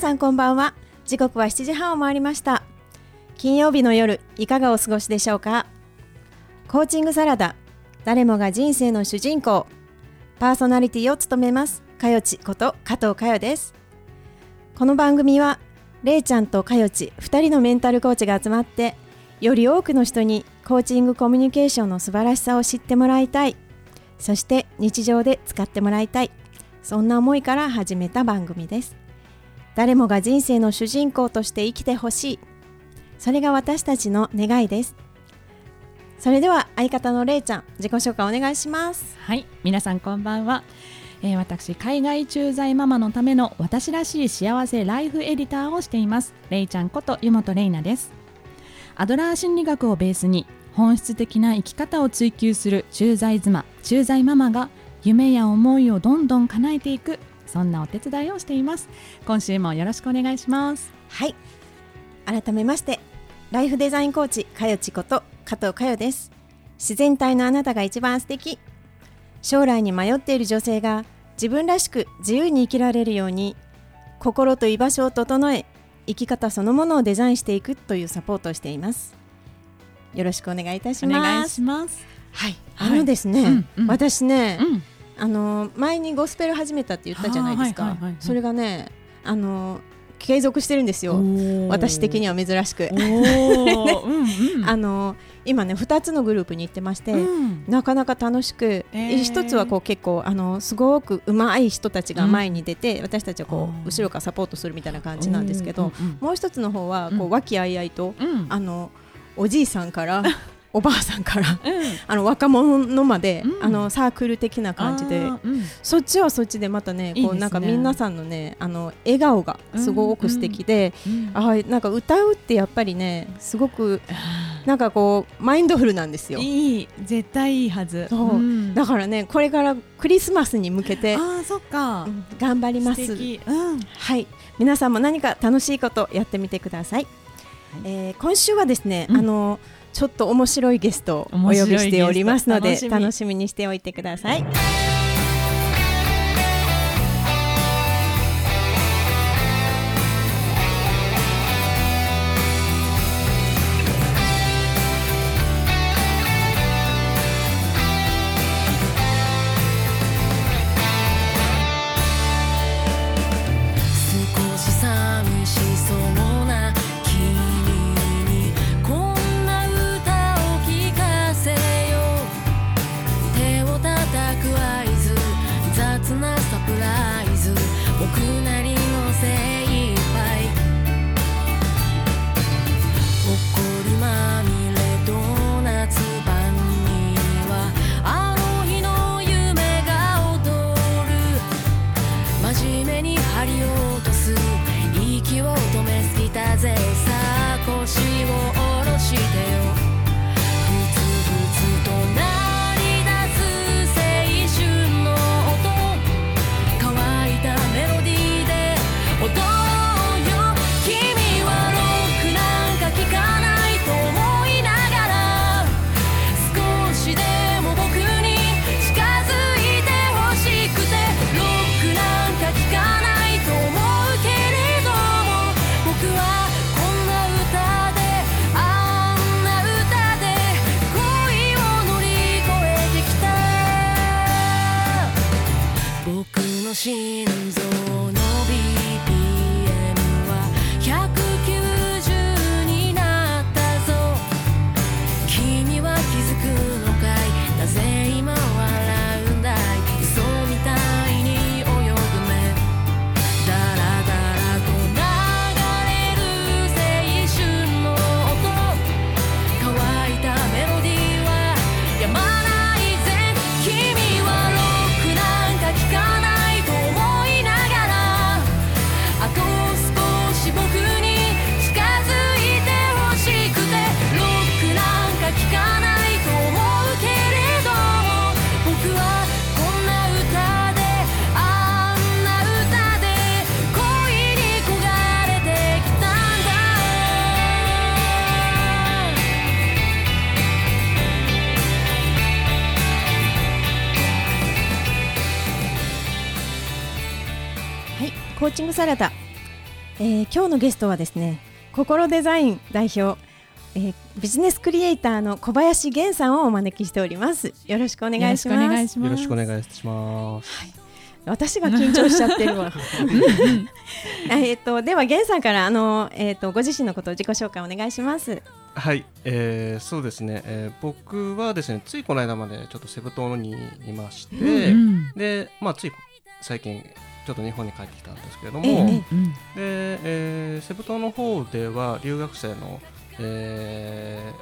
さんこんばんは。時刻は7時半を回りました。金曜日の夜いかがお過ごしでしょうか？コーチングサラダ誰もが人生の主人公パーソナリティを務めますかよちこと加藤かよです。この番組はれいちゃんとかよち2人のメンタルコーチが集まってより多くの人にコーチングコミュニケーションの素晴らしさを知ってもらいたい。そして日常で使ってもらいたい。そんな思いから始めた番組です。誰もが人生の主人公として生きてほしい。それが私たちの願いです。それでは相方のれいちゃん自己紹介お願いします。はい皆さんこんばんは、えー、私海外駐在ママのための私らしい幸せライフエディターをしています。れいちゃんこと湯本れいなです。アドラー心理学をベースに本質的な生き方を追求する駐在妻駐在ママが夢や思いをどんどん叶えていくそんなお手伝いをしています。今週もよろしくお願いします。はい。改めましてライフデザインコーチかよちこと加藤かよです。自然体のあなたが一番素敵。将来に迷っている女性が自分らしく自由に生きられるように心と居場所を整え生き方そのものをデザインしていくというサポートをしています。よろしくお願いいたします。お願いします。はい。あのですね、はいうんうん、私ね、うんあの前にゴスペル始めたって言ったじゃないですか、それがねあの継続してるんですよ。私的には珍しく。あの今ね2つのグループに行ってまして、うん、なかなか楽しく、えー、1つはこう結構あのすごくうまい人たちが前に出て、うん、私たちはこう後ろからサポートするみたいな感じなんですけど、もう1つの方はこう和気あいあいと、あのおじいさんから おばあさんから、うん、あの若者まで、うん、あのサークル的な感じで、うん、そっちはそっちでまたねこう、ね、なんか皆さんのねあの笑顔がすごく素敵で、あなんか歌うってやっぱりねすごくなんかこうマインドフルなんですよ。いい。絶対いいはず。だからねこれからクリスマスに向けてあそっか、頑張ります。はい。皆さんも何か楽しいことやってみてください。はい、えー、今週はですね、あのちょっと面白いゲストをお呼びしておりますので楽しみにしておいてください。今日のゲストはですね心デザイン代表、えー、ビジネスクリエイターの小林源さんをお招きしております。よろしくお願いします。よろしくお願いします、はい。私が緊張しちゃってるわ。えっとでは源さんからあのえっ、ー、とご自身のことを自己紹介お願いします。はい、えー、そうですね、えー、僕はですねついこの間までちょっとセブ島にいまして、うん、でまあつい最近ちょっと日本に帰ってきたんですけれども、えー、で、えー、セブ島の方では留学生の、え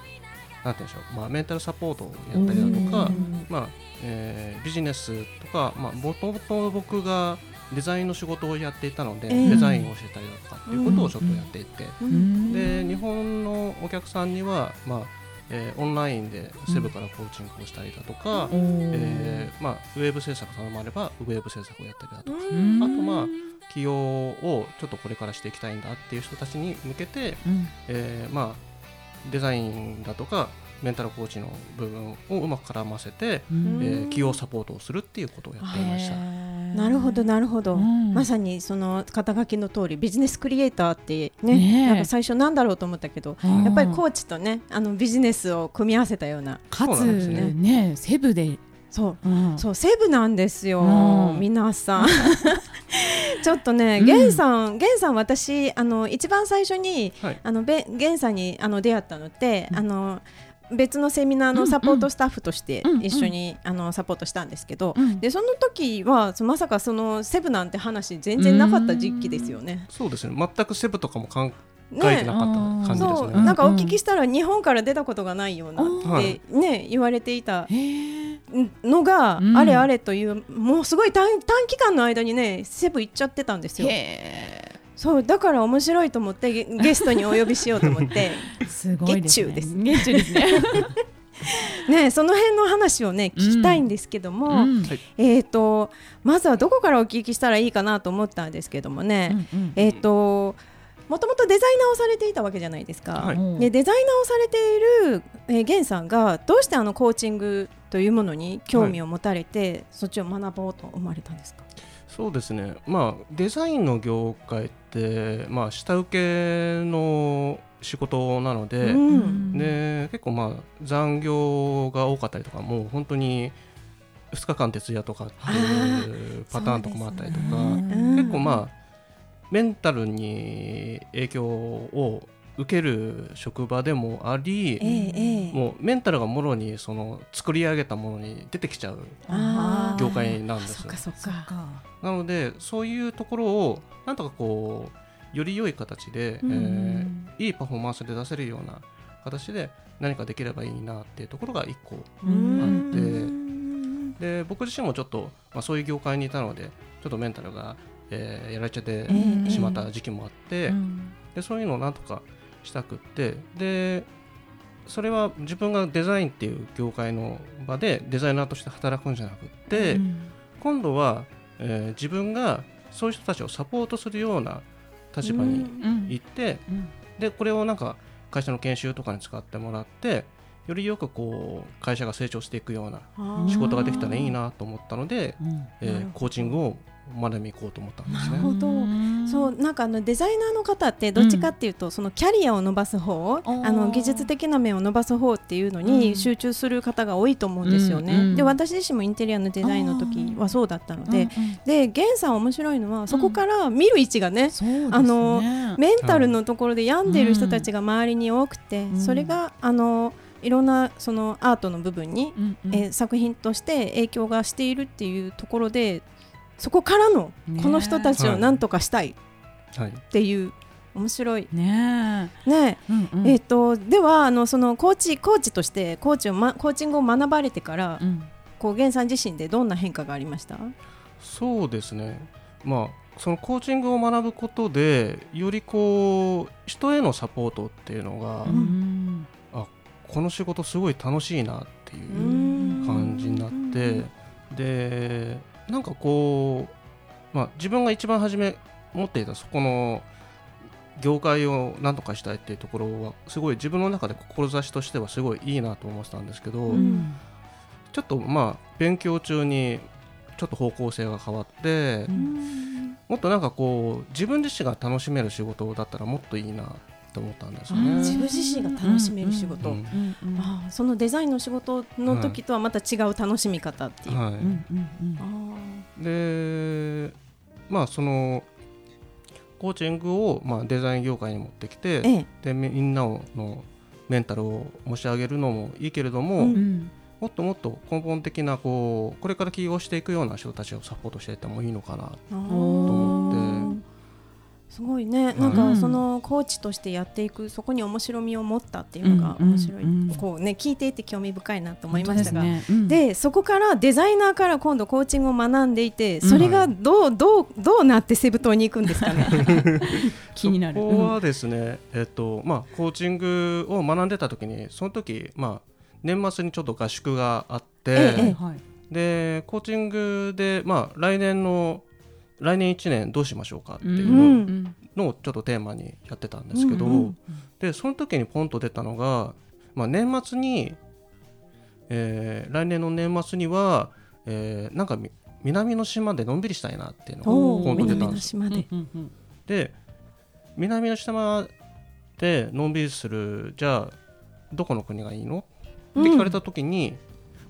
ー、なんて言うんでしょう、まあ、メンタルサポートをやったりだとか、まあえー、ビジネスとかもともと僕がデザインの仕事をやっていたので、えー、デザインを教えたりだとかっていうことをちょっとやっていて、うん、で日本のお客さんには、まあえー、オンラインでセブからコーチングをしたりだとか、うん、えー、まあ、ウェブ制作頼まればウェブ制作をやったりだとか、うん、あとまあ起業をちょっとこれからしていきたいんだっていう人たちに向けて、うん、えー、まあ、デザインだとかメンタルコーチの部分をうまく絡ませて、えー、企業サポートをするっていうことをやっていました。なるほどなるほど、うん、まさにその肩書きの通りビジネスクリエイターってね、ね、なんか最初なんだろうと思ったけど、やっぱりコーチとねあのビジネスを組み合わせたような。かつね。ねセブで。そう、うん、そうセブなんですよ、うん、皆さん。ちょっとね、ゲンさん、ゲンさん、私、あの一番最初に、はい、あのべ、ゲンさんに、あの出会ったのって、あの。別のセミナーのサポートスタッフとして一緒に、あのサポートしたんですけど、でその時はまさかそのセブなんて話全然なかった時期ですよね。そうですね。全くセブとかも考えてなかった感じですね。なんかお聞きしたら日本から出たことがないようなってね言われていたのがあれあれというもうすごい短短期間の間にねセブ行っちゃってたんですよ。そうだから面白いと思って ゲストにお呼びしようと思って。すごいですね。です。月中ですね。ね、その辺の話をね聞きたいんですけども、うん、えっ、ー、とまずはどこからお聞きしたらいいかなと思ったんですけどもね、うんうん、えっ、ー、ともともとデザイナーをされていたわけじゃないですか。はい、でデザイナーをされている、えー、ゲンさんがどうしてあのコーチングというものに興味を持たれて、はい、そっちを学ぼうと思われたんですか？そうですね、まあ、デザインの業界まあ、下請けの仕事なのでうん、で結構、まあ、残業が多かったりとかもう本当に2日間徹夜とかっていうパターンとかもあったりとか、ね、結構まあメンタルに影響を受ける職場でもあり、ええ、もうメンタルがもろにその作り上げたものに出てきちゃう業界なんですよ。なのでそういうところをなんとかこうより良い形で、うん、えー、いいパフォーマンスで出せるような形で何かできればいいなっていうところが一個あって。で僕自身もちょっと、まあ、そういう業界にいたのでちょっとメンタルが、えー、やられちゃってしまった時期もあって、でそういうのをなんとかしたくって。でそれは自分がデザインっていう業界の場でデザイナーとして働くんじゃなくって、うん、今度は、えー、自分がそういう人たちをサポートするような立場に行って、うん。うん、でこれをなんか会社の研修とかに使ってもらってよりよくこう会社が成長していくような仕事ができたらいいなと思ったので、えー、コーチングを学びに行こうと思ったんですね。そうなんかあのデザイナーの方ってどっちかっていうと、うん、そのキャリアを伸ばす方あの技術的な面を伸ばす方っていうのに集中する方が多いと思うんですよね。うんうん、で私自身もインテリアのデザインの時はそうだったので、で源さん面白いのはそこから見る位置がね、うん、あのメンタルのところで病んでいる人たちが周りに多くて、それがあのいろんなそのアートの部分に、うんうん、えー、作品として影響がしているっていうところでそこからのこの人たちを何とかしたい。っていう。面白い。ねね、うんうん、えっ、ー、とではあのそのコーチコーチとしてコーチを、ま、コーチングを学ばれてから、うん、こう源さん自身でどんな変化がありました？そうですね。まあそのコーチングを学ぶことでよりこう人へのサポートっていうのが、うん、あこの仕事すごい楽しいなっていう感じになってでなんかこう、まあ、自分が一番初め持っていたそこの業界を何とかしたいっていうところはすごい自分の中で志としてはすごいいいなと思ってたんですけど、うん、ちょっとまあ勉強中にちょっと方向性が変わって、うん、もっとなんかこう自分自身が楽しめる仕事だったらもっといいなと思ったんですよね。自分自身が楽しめる仕事、あそのデザインの仕事の時とはまた違う楽しみ方っていう。はい、でまあそのコーチングをまあデザイン業界に持ってきて、ええ、でみんなのメンタルを持ち上げるのもいいけれども、うん、もっともっと根本的なこうこれから起業していくような人たちをサポートしていってもいいのかなと思。すごいね、なんかそのコーチとしてやっていくそこに面白みを持ったっていうのが面白い、こうね聞いていて興味深いなと思いましたが、で、ね。うん、そこからデザイナーから今度コーチングを学んでいてそれがどうどうどうなってセブ島に行くんですかね。気になる。そこはですね、えっとまあ、コーチングを学んでた時にその時、まあ、年末にちょっと合宿があって、ええ、でコーチングで、まあ、来年の来年1年どうしましょうかっていうのをちょっとテーマにやってたんですけど、でその時にポンと出たのが、まあ、年末に、えー、来年の年末には、えー、なんか南の島でのんびりしたいなっていうのがポンと出たんです。で南の島でのんびりするじゃあどこの国がいいの？って聞かれた時に、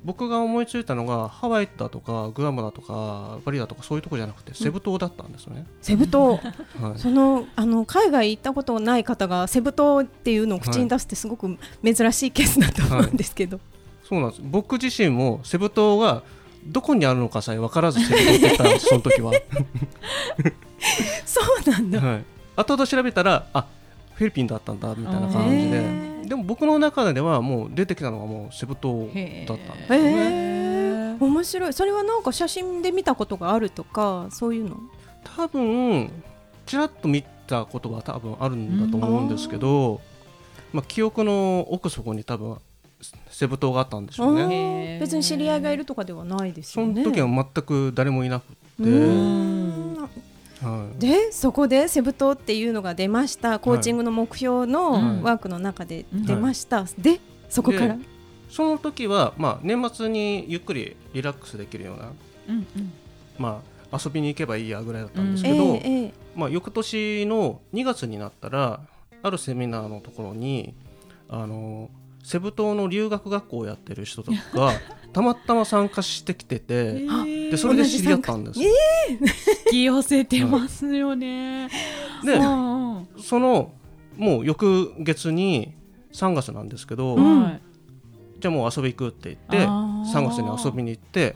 僕が思いついたのがハワイだとかグアムだとかバリだとかそういうとこじゃなくてセブ島だったんですよね。セブ島、はい、そのあの海外行ったことない方がセブ島っていうのを口に出すってすごく珍しいケースだと思うんですけど、はい、そうなんです。僕自身もセブ島がどこにあるのかさえ分からずセブ島って言ったんですその時は。そうなんだ、はい、後々調べたらあフィリピンだったんだみたいな感じで。でも僕の中ではもう出てきたのがもうセブ島だったんですね。面白い。それはなんか写真で見たことがあるとかそういうの？多分ちらっと見たことは多分あるんだと思うんですけど、まあ、記憶の奥底に多分セブ島があったんでしょうね。別に知り合いがいるとかではないですよね。その時は全く誰もいなくてはい、でそこでセブ島っていうのが出ました。コーチングの目標のワークの中で出ました、はい、でそこから？その時は、まあ、年末にゆっくりリラックスできるような、うんうん、まあ、遊びに行けばいいやぐらいだったんですけど、うんえー、まあ、翌年の2月になったらあるセミナーのところにあのセブ島の留学学校をやってる人とかが たまたま参加してきてて、えー、でそれで知り合ったんです。えー、引き寄せてますよね。で、そのもう翌月に3月なんですけど、うん、じゃあもう遊び行くって言って3月に遊びに行って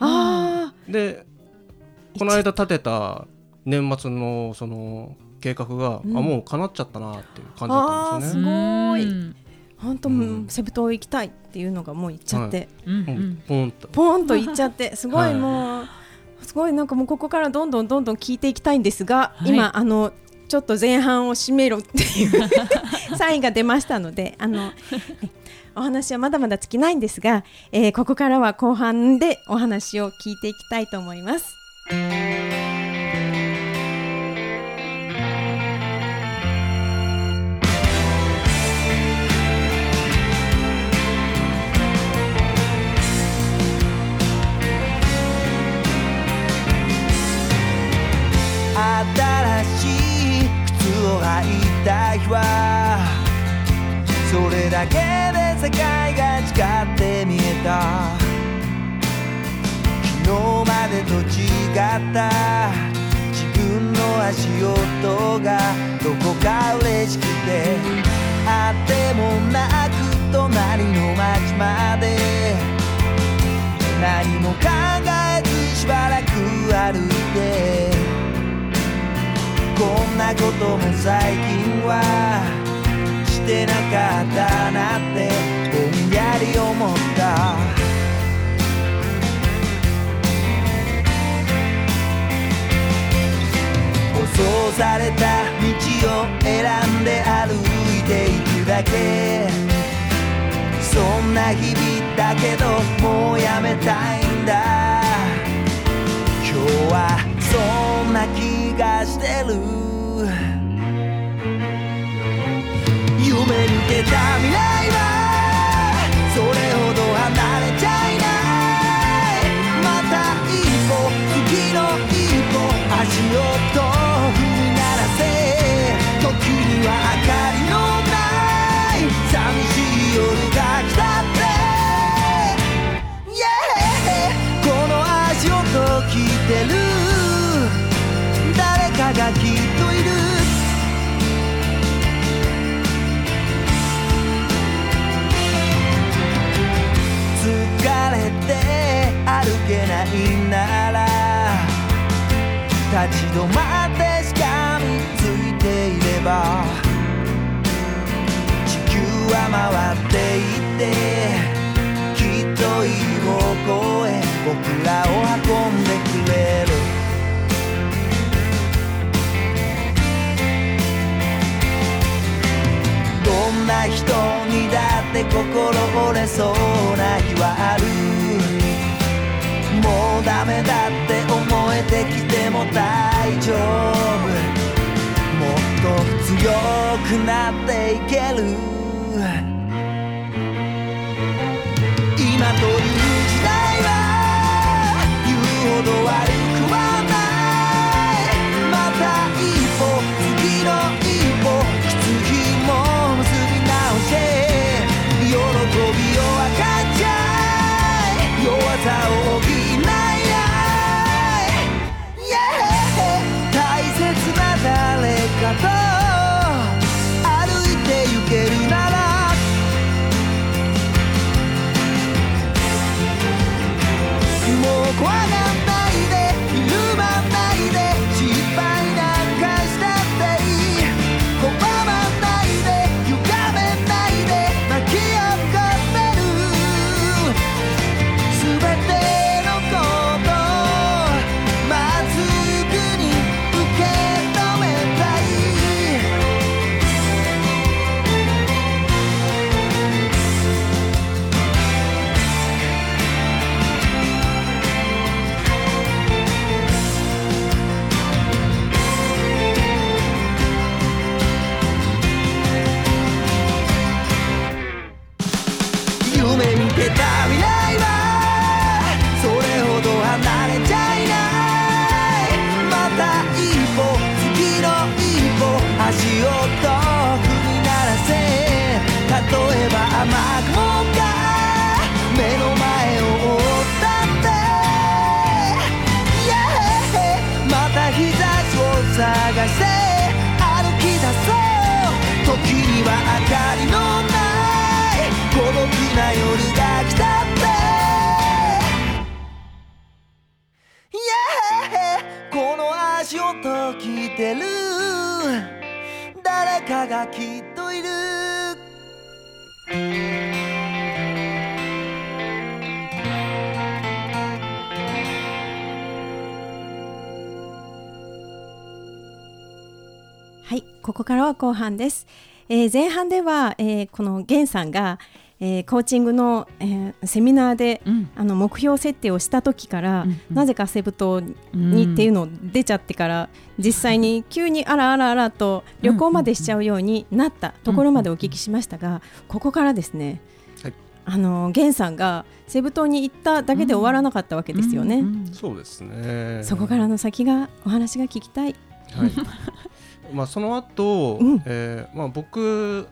でこの間立てた年末のその計画が、うん、あもう叶っちゃったなっていう感じだったんですよね。すごい本当、うん、セブ島行きたいっていうのがもう行っちゃって、はい、ポンと。ポンと。行っちゃって。すごいもう、はい、すごいなんかもうここからどんどんどんどん聞いていきたいんですが、はい、今あのちょっと前半を締めろっていう サインが出ましたのであのお話はまだまだ尽きないんですが、えー、ここからは後半でお話を聞いていきたいと思います。靴を履いた日はそれだけで世界が違って見えた。昨日までと違った。自分の足音がどこか嬉しくて。あってもなく隣の街まで。何も考えずしばらく歩いて。こんなことも最近はしてなかったなってぼんやり思った。舗装された道を選んで歩いていくだけ。そんな日々だけどもうやめたい。抜け立ち止まってしかみついていれば地球は回っていってきっといい方向へ僕らを運んでくれる。どんな人にだって心折れそうな日はある。もうダメだ。きても大丈夫。もっと強くなっていける。今という時代は言うほど悪い誰りのない孤独な夜が来たって。Yeah この足音聞いてる。誰かがきっといる。はい、ここからは後半です。えー前半では、えーこのゲンさんが、えーコーチングの、えーセミナーで、うん。あの目標設定をした時から、うんうん。なぜかセブ島にっていうのを出ちゃってから、実際に急にあらあらあらと旅行までしちゃうようになったところまでお聞きしましたが、ここからですね、はい。あのゲンさんがセブ島に行っただけで終わらなかったわけですよね。うんうん。そうですね。そこからの先がお話が聞きたい。はい まあその後、うん。えーまあ僕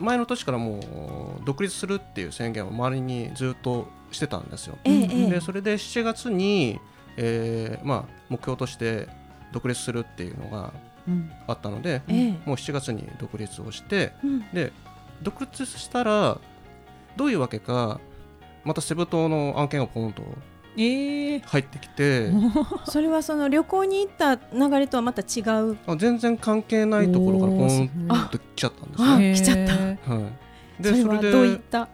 前の年からもう独立するっていう宣言を周りにずっとしてたんですよ。ええええ。でそれで7月に、えーまあ、目標として独立するっていうのがうん。あったので、ええ。もう7月に独立をしてうん。で独立したらどういうわけかまたセブ島の案件がポンとええ入ってきて。それはその旅行に行った流れとはまた違う？あ全然関係ないところからポンあと来ちゃったんですよ。あはい、来ちゃった。へでそれはどういった？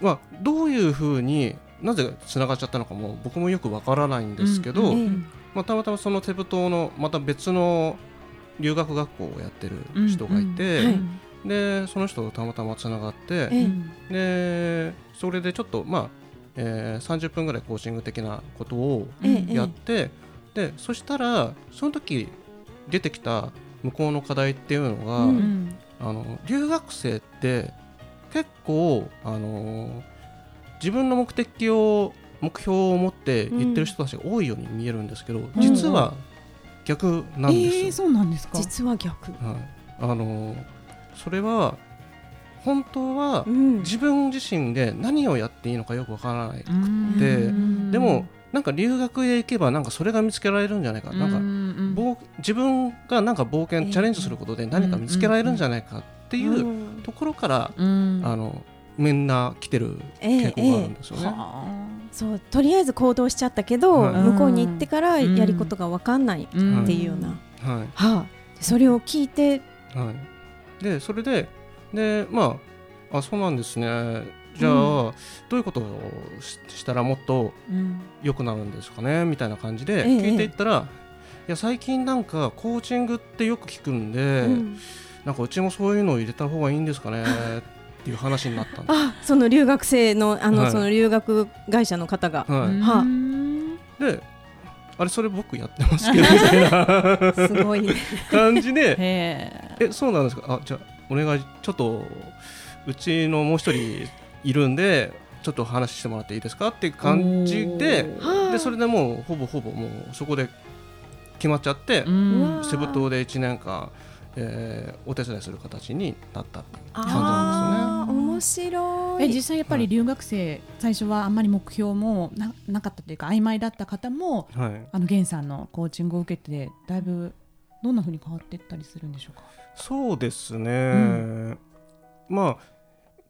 まあ、どういうふうになぜつながっちゃったのかも僕もよくわからないんですけど、うんええまあ、たまたまそのセブ島のまた別の留学学校をやってる人がいて、うん。はい。でその人とたまたまつながって、え。でそれでちょっと、まあえー30分ぐらいコーチング的なことをええ。やって、でそしたらその時出てきた向こうの課題っていうのが、うんうん。あの留学生って結構あの自分の目的を目標を持って行ってる人たちが多いように見えるんですけど、実は逆なんですよ。ええそうなんですか？実は逆。はい、あのそれは本当はうん。自分自身で何をやっていいのかよくわからない、うん。でもなんか留学へ行けばなんかそれが見つけられるんじゃないか、なんか自分がなんか冒険、ええチャレンジすることで何か見つけられるんじゃないかっていうところから、うん。あのみんな来てる傾向があるんですよね。ええ。そうとりあえず行動しちゃったけど、はい、向こうに行ってからやることが分かんないっていうような、はい。はあ、それを聞いて、はい、でそれででまああそうなんですね。じゃあ、うん、どういうことをしたらもっと良くなるんですかね、みたいな感じで聞いていったら、ええ、いや最近なんかコーチングってよく聞くんで、うん、なんかうちもそういうのを入れた方がいいんですかね？っていう話になったんです。あその留学生のあの、はい、その留学会社の方が。はい、はあ、であれそれ僕やってますけどみたいな すごい感じでえそうなんですか？あじゃあお願いちょっとうちのもう一人いるんでちょっと話してもらっていいですかっていう感じででそれでもうほぼほぼもうそこで決まっちゃってセブ島で1年間えー、お手伝いする形になったっていう感じなんですよね。面白い。え実際やっぱり留学生、はい、最初はあんまり目標もななかったというか曖昧だった方も、はい、あの源さんのコーチングを受けてだいぶどんなふうに変わっていったりするんでしょうか？そうですね、うん、まあ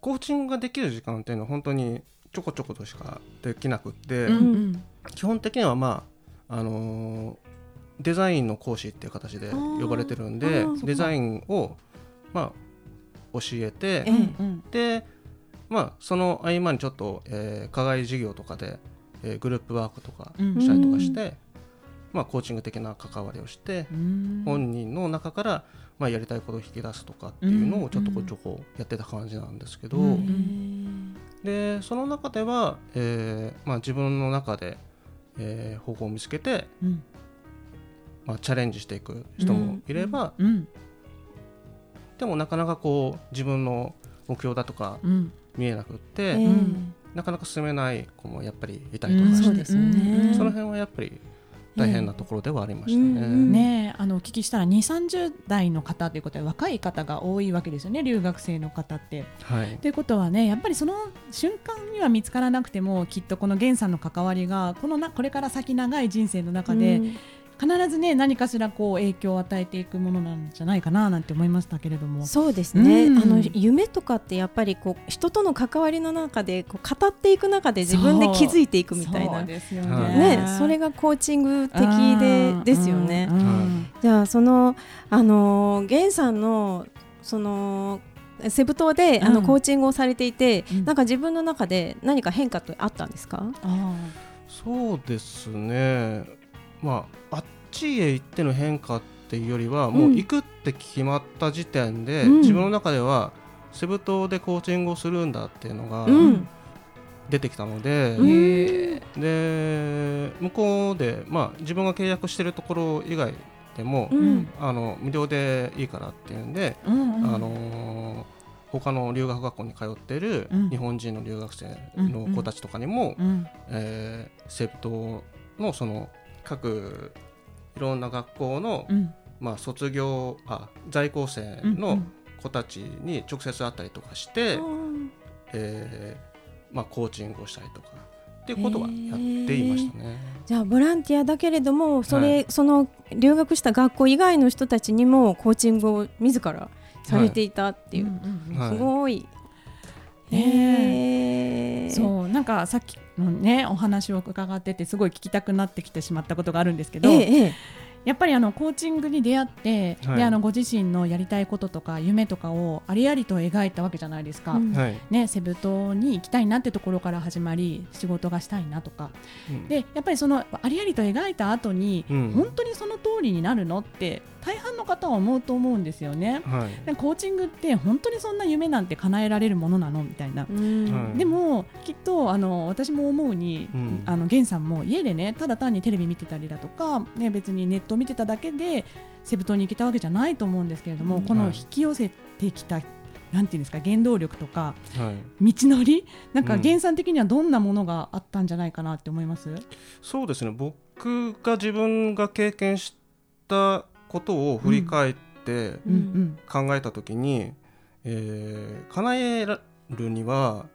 コーチングができる時間っていうのは本当にちょこちょことしかできなくって、うんうん、基本的にはまああのーデザインの講師っていう形で呼ばれてるんでデザインをまあ教えて、でまあその合間にちょっと、えー、課外授業とかで、えー、グループワークとかしたりとかして、まあコーチング的な関わりをして、本人の中からまあやりたいことを引き出すとかっていうのをちょっとこうちょこやってた感じなんですけど、でその中では、えーまあ、自分の中で、えー、方法を見つけて、まあ、チャレンジしていく人もいれば、うん、でもなかなかこう自分の目標だとか見えなくって、うん、なかなか進めない子もやっぱりいたりとかして、その辺はやっぱり大変なところではありましたね。ねあのお聞きしたら2、30代の方ということで若い方が多いわけですよね、留学生の方って。はい、ということはね、やっぱりその瞬間には見つからなくてもきっとこの源さんの関わりがこのなこれから先長い人生の中で、必ずね何かしらこう影響を与えていくものなんじゃないかななんて思いましたけれども。そうですね、うん、あの夢とかってやっぱりこう人との関わりの中でこう語っていく中で自分で気づいていくみたいな。ですよね、ね、それがコーチング的でですよね。じゃあそのあの源さんのそのセブ島で、あのコーチングをされていて、うん、なんか自分の中で何か変化ってあったんですか？そうですね。まあ、あっちへ行っての変化っていうよりは、もう行くって決まった時点で、自分の中ではセブ島でコーチングをするんだっていうのが出てきたので、で向こうで、まあ、自分が契約してるところ以外でも、あの無料でいいからっていうんで、あの他の留学学校に通っている日本人の留学生の子たちとかにも、えー、セブ島のその各いろんな学校の、うん、まあ、卒業あ在校生の子たちに直接会ったりとかして、うん、えー、まあ、コーチングをしたりとかっていうことはやっていましたね。じゃあボランティアだけれどもそれ、はい、その留学した学校以外の人たちにもコーチングを自らされていたっていう、はい、すごい。えー、そうなんかさっきのねお話を伺っててすごい聞きたくなってきてしまったことがあるんですけど、えー、やっぱりあのコーチングに出会って、はい、であのご自身のやりたいこととか夢とかをありありと描いたわけじゃないですか、うん、ね、セブ島に行きたいなってところから始まり仕事がしたいなとか、うん、でやっぱりそのありありと描いた後に、うん、本当にその通りになるのって大半の方は思うと思うんですよね、はい、コーチングって本当にそんな夢なんて叶えられるものなのみたいな、でもきっとあの私も思うに、うん、あの源さんも家でねただ単にテレビ見てたりだとか、ね、別にネット見てただけでセブ島に行けたわけじゃないと思うんですけれども、うん、この引き寄せてきた、なんていうんですか原動力とか、はい、道のり？なんか原産的にはどんなものがあったんじゃないかなって思います、うん、そうですね。僕が自分が経験したことを振り返って考えた時に、うんえー、叶えるには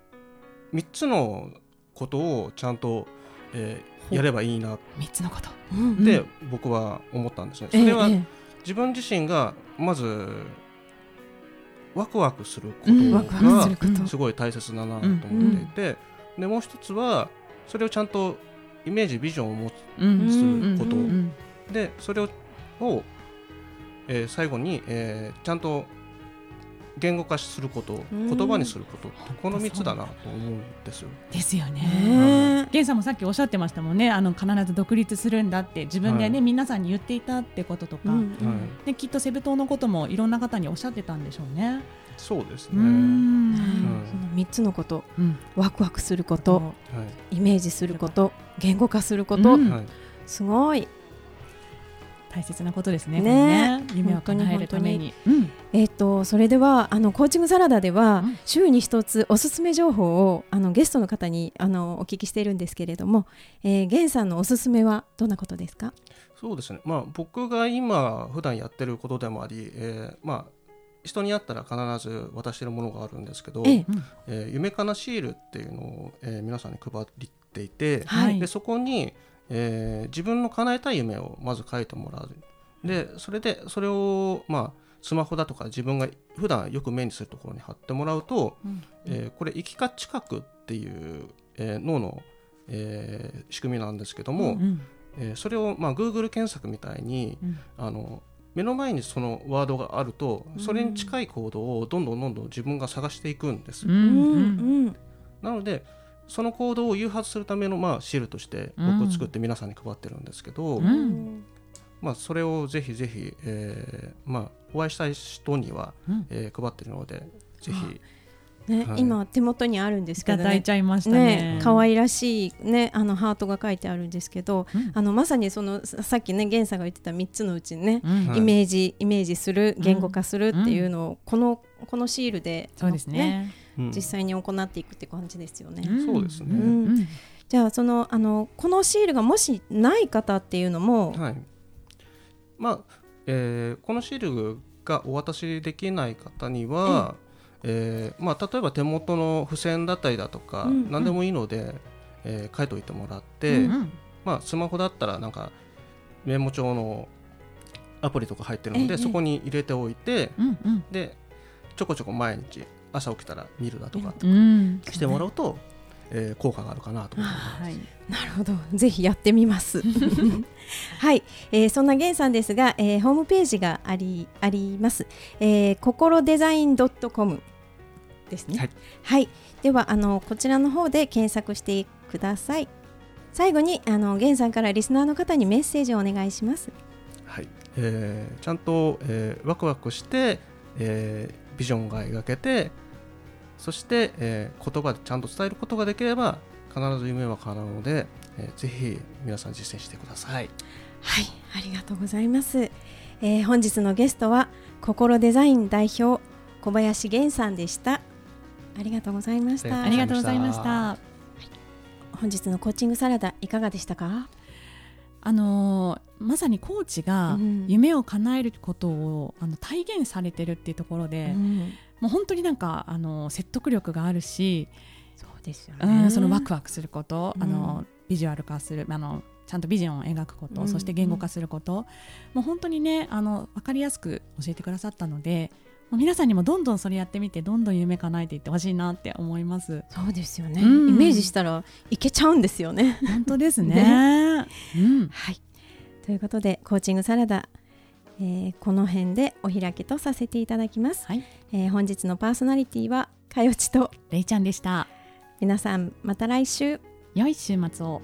3つのことをちゃんと、えー、やればいいな。3つのこと。って僕は思ったんですね。それは自分自身がまずワクワクすることがすごい大切だなと思っていて、でもう一つはそれをちゃんとイメージビジョンを持つこと。でそれをを、えー、最後に、えー、ちゃんと言語化すること言葉にすること。この3つだなと思うんですよ。ですよね。源さんもさっきおっしゃってましたもんね。あの必ず独立するんだって。自分でね、はい、皆さんに言っていたってこととか、うん、できっとセブ島のこともいろんな方におっしゃってたんでしょうね。そうですね。うん、その3つのこと、うん、ワクワクすること、はい、イメージすること、言語化すること、すごい大切なことですね。ね、ね、夢を叶えるために。うん、えっ、ー、とそれではあのコーチングサラダでは、うん、週に一つおすすめ情報をあのゲストの方にあのお聞きしているんですけれども、えー、源さんのおすすめはどんなことですか？そうですね。まあ僕が今普段やってることでもあり、えー、まあ人に会ったら必ず渡しているものがあるんですけど、えええー、夢かなシールっていうのを、えー、皆さんに配っていて、はい、でそこにえー、自分の叶えたい夢をまず書いてもらう。でそれでそれをまあスマホだとか自分が普段よく目にするところに貼ってもらうと、うん、えー、これ生きか知覚っていう、えー、脳の、えー、仕組みなんですけども、うん、えー、それを、まあ、Google 検索みたいに、うん、あの目の前にそのワードがあるとそれに近い行動をどんどんどんどん自分が探していくんです。なのでその行動を誘発するためのまあシールとして僕作って皆さんに配ってるんですけど、うん、まあ、それをぜひぜひ、えーまあ、お会いしたい人には、うん、えー、配ってるのでぜひ。ね、はい、今手元にあるんですけど、ね、いちゃいましたね。可愛、ね、らしいねあのハートが書いてあるんですけど、うん、あのまさにそのさっきね源さんが言ってた3つのうちにね、うん、イメージイメージする言語化するっていうのを、このこのシールで、そうですね実際に行っていくって感じですよね。そうですね、じゃあそのあのこのシールがもしない方っていうのも、はい、まあ、えー、このシールがお渡しできない方には、えーまあ、例えば手元の付箋だったりだとか、うんうん、何でもいいので、えー、書いておいてもらって、うんうん、まあ、スマホだったらなんかメモ帳のアプリとか入ってるので、そこに入れておいて、うんうん、でちょこちょこ毎日朝起きたら見るだとかしてもらうと、えー、効果があるかなと思います。はい、なるほど、ぜひやってみます。はい、えー、そんな源さんですが、えー、ホームページがありあります。えー、心デザインドットコムですね。はい、はい、ではあのこちらの方で検索してください。最後にあの源さんからリスナーの方にメッセージをお願いします。はい、えー、ちゃんと、えー、ワクワクして、えー、ビジョンが描けてそして、えー、言葉でちゃんと伝えることができれば必ず夢は叶うので、えー、ぜひ皆さん実践してください。はい。ありがとうございます、えー、本日のゲストは心デザイン代表小林源さんでした。ありがとうございました。ありがとうございました、はい、本日のコーチングサラダいかがでしたか？あのー、まさにコーチが夢を叶えることを、あの体現されてるっていうところで、うん、もう本当になんかあの説得力があるしそうですよね、うん、そのワクワクすること、あのビジュアル化するあのちゃんとビジョンを描くこと、そして言語化すること、もう本当にねあの分かりやすく教えてくださったので皆さんにもどんどんそれやってみてどんどん夢叶えていってほしいなって思います。そうですよね、うん、イメージしたらいけちゃうんですよね。本当ですね。ね、うん、はい。ということでコーチングサラダ、えー、この辺でお開きとさせていただきます、はい、えー、本日のパーソナリティはかよちと。れいちゃんでした。皆さんまた来週。良い週末を